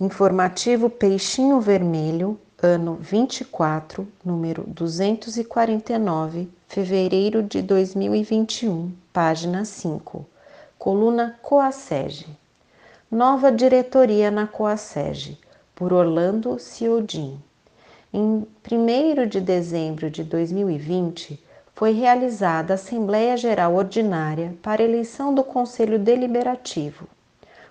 Informativo Peixinho Vermelho, ano 24, número 249, fevereiro de 2021, página 5, coluna Coasege. Nova diretoria na Coasege, por Orlando Ciodin. Em 1 de dezembro de 2020, foi realizada a Assembleia Geral Ordinária para eleição do Conselho Deliberativo,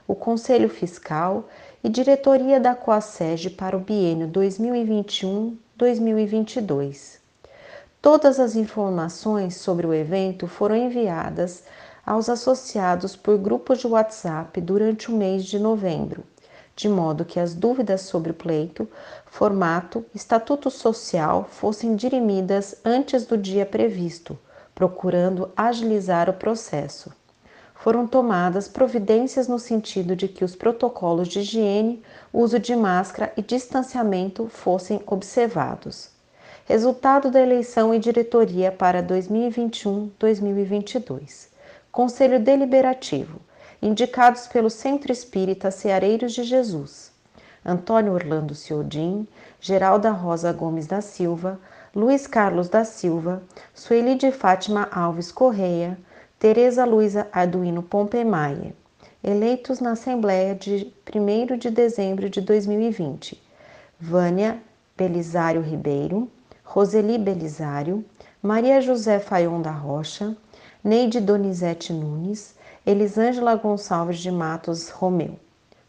o Conselho Fiscal e diretoria da Coasege para o biênio 2021-2022. Todas as informações sobre o evento foram enviadas aos associados por grupos de WhatsApp durante o mês de novembro de modo que as dúvidas sobre o pleito, formato, estatuto social fossem dirimidas antes do dia previsto, procurando agilizar o processo. Foram tomadas providências no sentido de que os protocolos de higiene, uso de máscara e distanciamento fossem observados. Resultado da eleição e diretoria para 2021-2022. Conselho Deliberativo indicados pelo Centro Espírita Ceareiros de Jesus. Antônio Orlando Ciodin, Geralda Rosa Gomes da Silva, Luiz Carlos da Silva, Sueli de Fátima Alves Correia, Tereza Luiza Arduino Pompemaia, eleitos na Assembleia de 1 de dezembro de 2020. Vânia Belisário Ribeiro, Roseli Belisário, Maria José Faion da Rocha, Neide Donizete Nunes, Elisângela Gonçalves de Matos Romeu.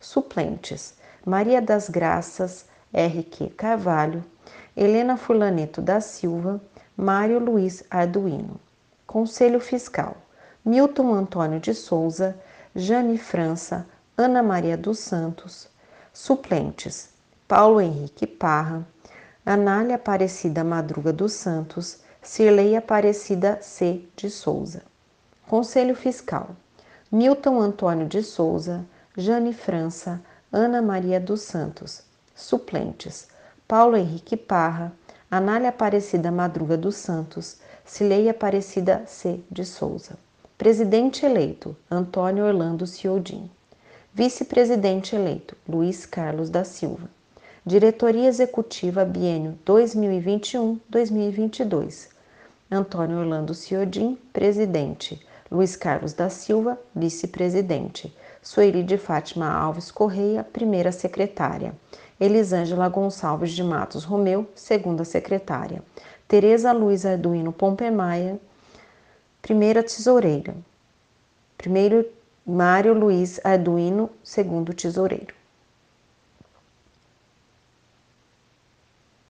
Suplentes: Maria das Graças R.Q. Carvalho, Helena Fulaneto da Silva, Mário Luiz Arduino. Conselho Fiscal: Milton Antônio de Souza, Jane França, Ana Maria dos Santos. Suplentes: Paulo Henrique Parra, Anália Aparecida Madruga dos Santos, Cirlei Aparecida C. de Souza. Conselho Fiscal: Milton Antônio de Souza, Jane França, Ana Maria dos Santos. Suplentes: Paulo Henrique Parra, Anália Aparecida Madruga dos Santos, Cileia Aparecida C. de Souza. Presidente eleito: Antônio Orlando Ciodin. Vice-presidente eleito: Luiz Carlos da Silva. Diretoria Executiva Biênio 2021-2022. Antônio Orlando Ciodin, presidente. Luiz Carlos da Silva, vice-presidente. Sueli de Fátima Alves Correia, primeira secretária. Elisângela Gonçalves de Matos Romeu, segunda secretária. Tereza Luiz Arduino Pompemaia, primeira tesoureira. Primeiro, Mário Luiz Arduino, segundo tesoureiro.